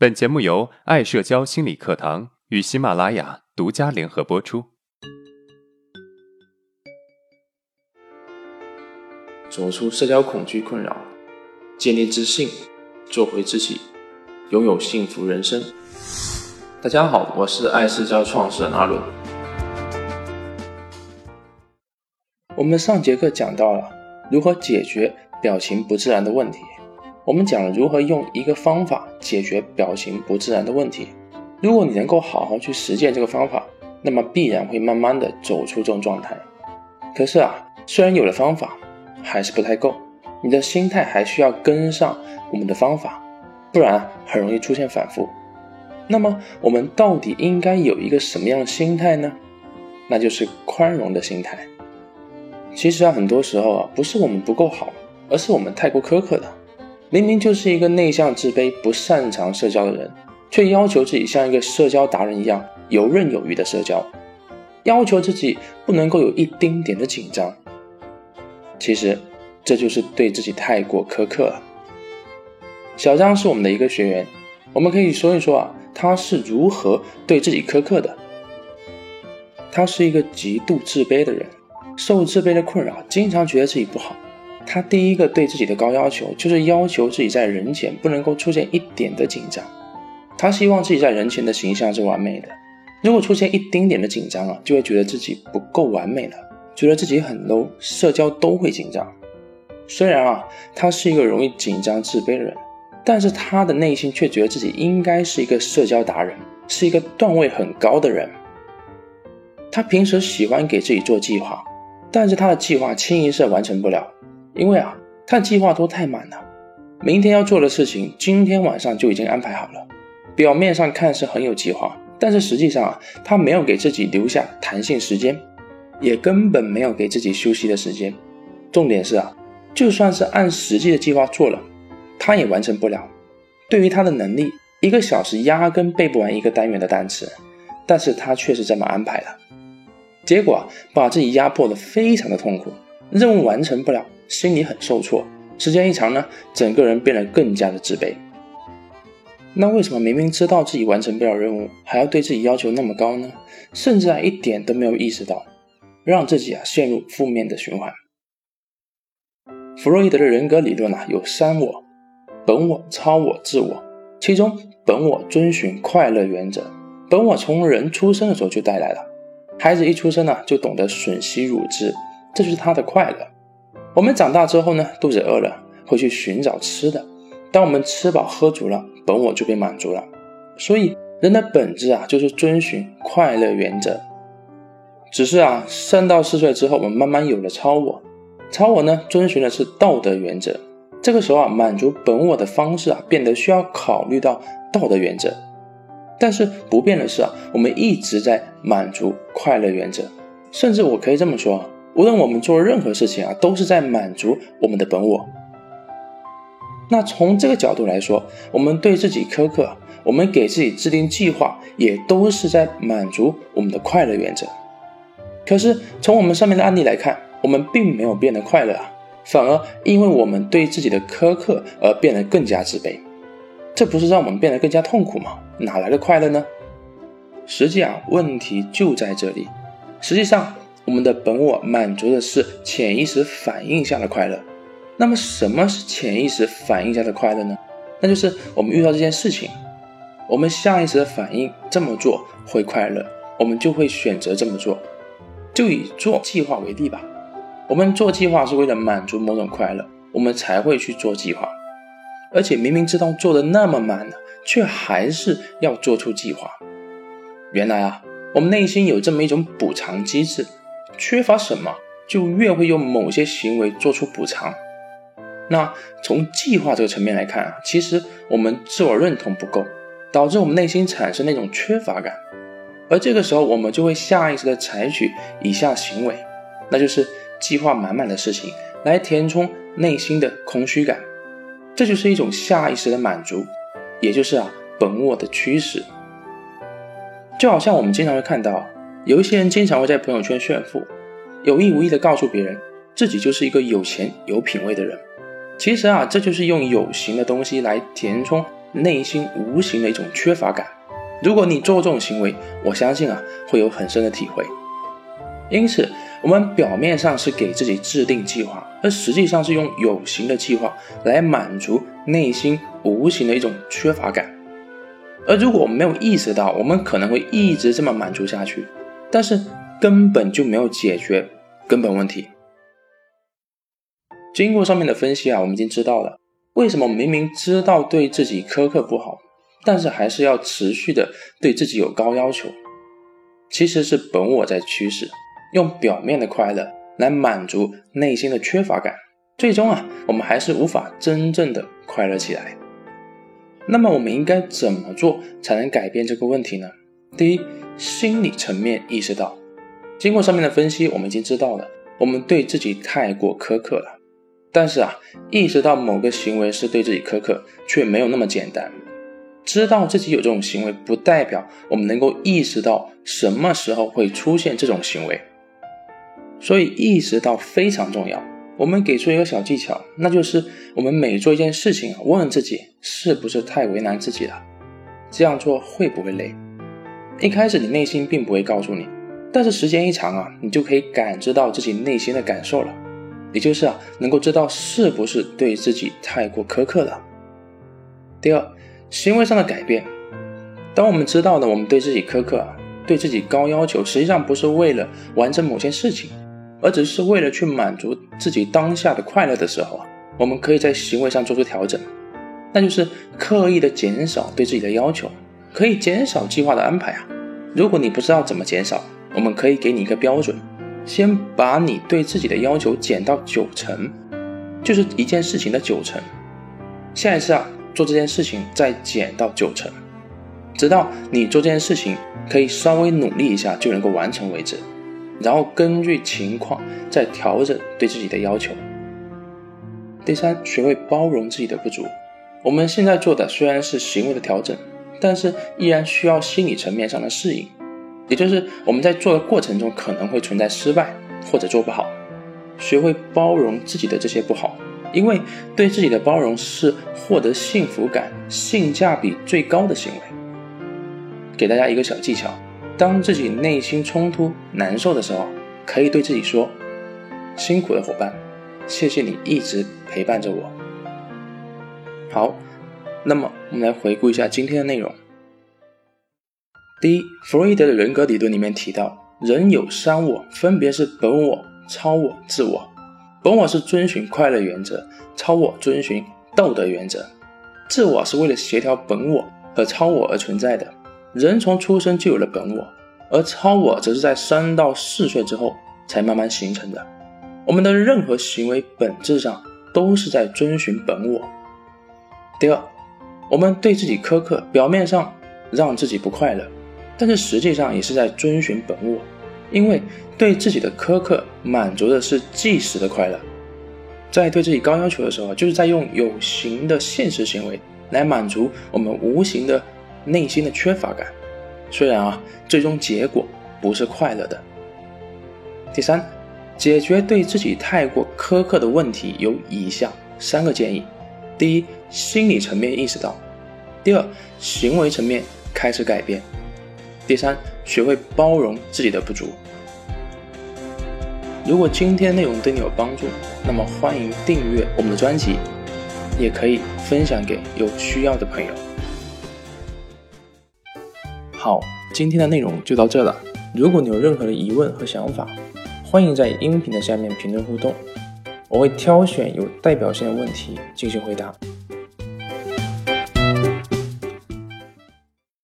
本节目由爱社交心理课堂与喜马拉雅独家联合播出。走出社交恐惧困扰，建立自信，做回自己，拥有幸福人生。大家好，我是爱社交创始人阿伦。我们上节课讲到了如何解决表情不自然的问题。我们讲了如何用一个方法解决表情不自然的问题。如果你能够好好去实践这个方法，那么必然会慢慢的走出这种状态。可是啊，虽然有了方法，还是不太够，你的心态还需要跟上我们的方法，不然很容易出现反复。那么我们到底应该有一个什么样的心态呢？那就是宽容的心态。其实啊，很多时候啊，不是我们不够好，而是我们太过苛刻了。明明就是一个内向、自卑、不擅长社交的人，却要求自己像一个社交达人一样游刃有余的社交，要求自己不能够有一丁点的紧张。其实，这就是对自己太过苛刻了。小张是我们的一个学员，我们可以说一说啊，他是如何对自己苛刻的。他是一个极度自卑的人，受自卑的困扰，经常觉得自己不好。他第一个对自己的高要求，就是要求自己在人前不能够出现一点的紧张。他希望自己在人前的形象是完美的，如果出现一丁点的紧张啊，就会觉得自己不够完美了，觉得自己很 low，社交都会紧张。虽然啊，他是一个容易紧张、自卑的人，但是他的内心却觉得自己应该是一个社交达人，是一个段位很高的人。他平时喜欢给自己做计划，但是他的计划清一色完成不了。因为啊，他计划都太满了，明天要做的事情，今天晚上就已经安排好了。表面上看是很有计划，但是实际上啊，他没有给自己留下弹性时间，也根本没有给自己休息的时间。重点是啊，就算是按实际的计划做了，他也完成不了。对于他的能力，一个小时压根背不完一个单元的单词，但是他却是这么安排的，结果把自己压迫的非常的痛苦，任务完成不了。心里很受挫，时间一长呢，整个人变得更加的自卑。那为什么明明知道自己完成不了任务，还要对自己要求那么高呢？甚至啊一点都没有意识到，让自己啊陷入负面的循环。弗洛伊德的人格理论啊有三我：本我、超我、自我。其中本我遵循快乐原则，本我从人出生的时候就带来了，孩子一出生呢就懂得吮吸乳汁，这就是他的快乐。我们长大之后呢，肚子饿了会去寻找吃的。当我们吃饱喝足了，本我就被满足了。所以人的本质啊，就是遵循快乐原则。只是啊，三到四岁之后，我们慢慢有了超我。超我呢，遵循的是道德原则。这个时候啊，满足本我的方式啊，变得需要考虑到道德原则。但是不变的是啊，我们一直在满足快乐原则。甚至我可以这么说。无论我们做任何事情啊，都是在满足我们的本我。那从这个角度来说，我们对自己苛刻，我们给自己制定计划，也都是在满足我们的快乐原则。可是从我们上面的案例来看，我们并没有变得快乐啊，反而因为我们对自己的苛刻而变得更加自卑。这不是让我们变得更加痛苦吗？哪来的快乐呢？实际啊，问题就在这里。实际上。我们的本我满足的是潜意识反应下的快乐。那么，什么是潜意识反应下的快乐呢？那就是我们遇到这件事情，我们下意识的反应这么做会快乐，我们就会选择这么做。就以做计划为例吧，我们做计划是为了满足某种快乐，我们才会去做计划。而且明明知道做的那么满了，却还是要做出计划。原来啊，我们内心有这么一种补偿机制。缺乏什么，就越会用某些行为做出补偿。那从计划这个层面来看啊，其实我们自我认同不够，导致我们内心产生那种缺乏感，而这个时候我们就会下意识的采取以下行为，那就是计划满满的事情来填充内心的空虚感，这就是一种下意识的满足，也就是啊本我的驱使。就好像我们经常会看到。有一些人经常会在朋友圈炫富，有意无意的告诉别人自己就是一个有钱有品位的人。其实啊，这就是用有形的东西来填充内心无形的一种缺乏感。如果你做这种行为，我相信啊会有很深的体会。因此，我们表面上是给自己制定计划，而实际上是用有形的计划来满足内心无形的一种缺乏感。而如果我们没有意识到，我们可能会一直这么满足下去，但是根本就没有解决根本问题。经过上面的分析啊，我们已经知道了为什么明明知道对自己苛刻不好。但是还是要持续的对自己有高要求，其实是本我在驱使，用表面的快乐来满足内心的缺乏感，最终啊，我们还是无法真正的快乐起来。那么我们应该怎么做才能改变这个问题呢？第一，心理层面意识到，经过上面的分析，我们已经知道了我们对自己太过苛刻了。但是啊，意识到某个行为是对自己苛刻，却没有那么简单。知道自己有这种行为，不代表我们能够意识到什么时候会出现这种行为，所以意识到非常重要。我们给出一个小技巧，那就是我们每做一件事情，问问自己是不是太为难自己了，这样做会不会累？一开始你内心并不会告诉你，但是时间一长啊，你就可以感知到自己内心的感受了，也就是啊，能够知道是不是对自己太过苛刻了。第二。行为上的改变，当我们知道呢，我们对自己苛刻，对自己高要求，实际上不是为了完成某件事情，而只是为了去满足自己当下的快乐的时候啊，我们可以在行为上做出调整，那就是刻意的减少对自己的要求，可以减少计划的安排啊。如果你不知道怎么减少，我们可以给你一个标准，先把你对自己的要求减到九成，就是一件事情的九成。下一次啊。做这件事情再减到九成，直到你做这件事情可以稍微努力一下就能够完成为止，然后根据情况再调整对自己的要求。第三，学会包容自己的不足。我们现在做的虽然是行为的调整，但是依然需要心理层面上的适应，也就是我们在做的过程中可能会存在失败或者做不好，学会包容自己的这些不好。因为对自己的包容是获得幸福感、性价比最高的行为。给大家一个小技巧：当自己内心冲突、难受的时候，可以对自己说：“辛苦的伙伴，谢谢你一直陪伴着我。”好，那么我们来回顾一下今天的内容。第一，弗洛伊德的人格理论里面提到，人有三我，分别是本我、超我、自我。本我是遵循快乐原则，超我遵循道德原则，自我是为了协调本我和超我而存在的。人从出生就有了本我，而超我则是在三到四岁之后才慢慢形成的。我们的任何行为本质上都是在遵循本我。第二，我们对自己苛刻，表面上让自己不快乐，但是实际上也是在遵循本我。因为对自己的苛刻满足的是即时的快乐，在对自己高要求的时候，就是在用有形的现实行为来满足我们无形的内心的缺乏感。虽然啊，最终结果不是快乐的。第三，解决对自己太过苛刻的问题有以下三个建议：第一，心理层面意识到；第二，行为层面开始改变。第三，学会包容自己的不足。如果今天内容对你有帮助，那么欢迎订阅我们的专辑，也可以分享给有需要的朋友。好，今天的内容就到这了。如果你有任何的疑问和想法，欢迎在音频的下面评论互动，我会挑选有代表性的问题进行回答。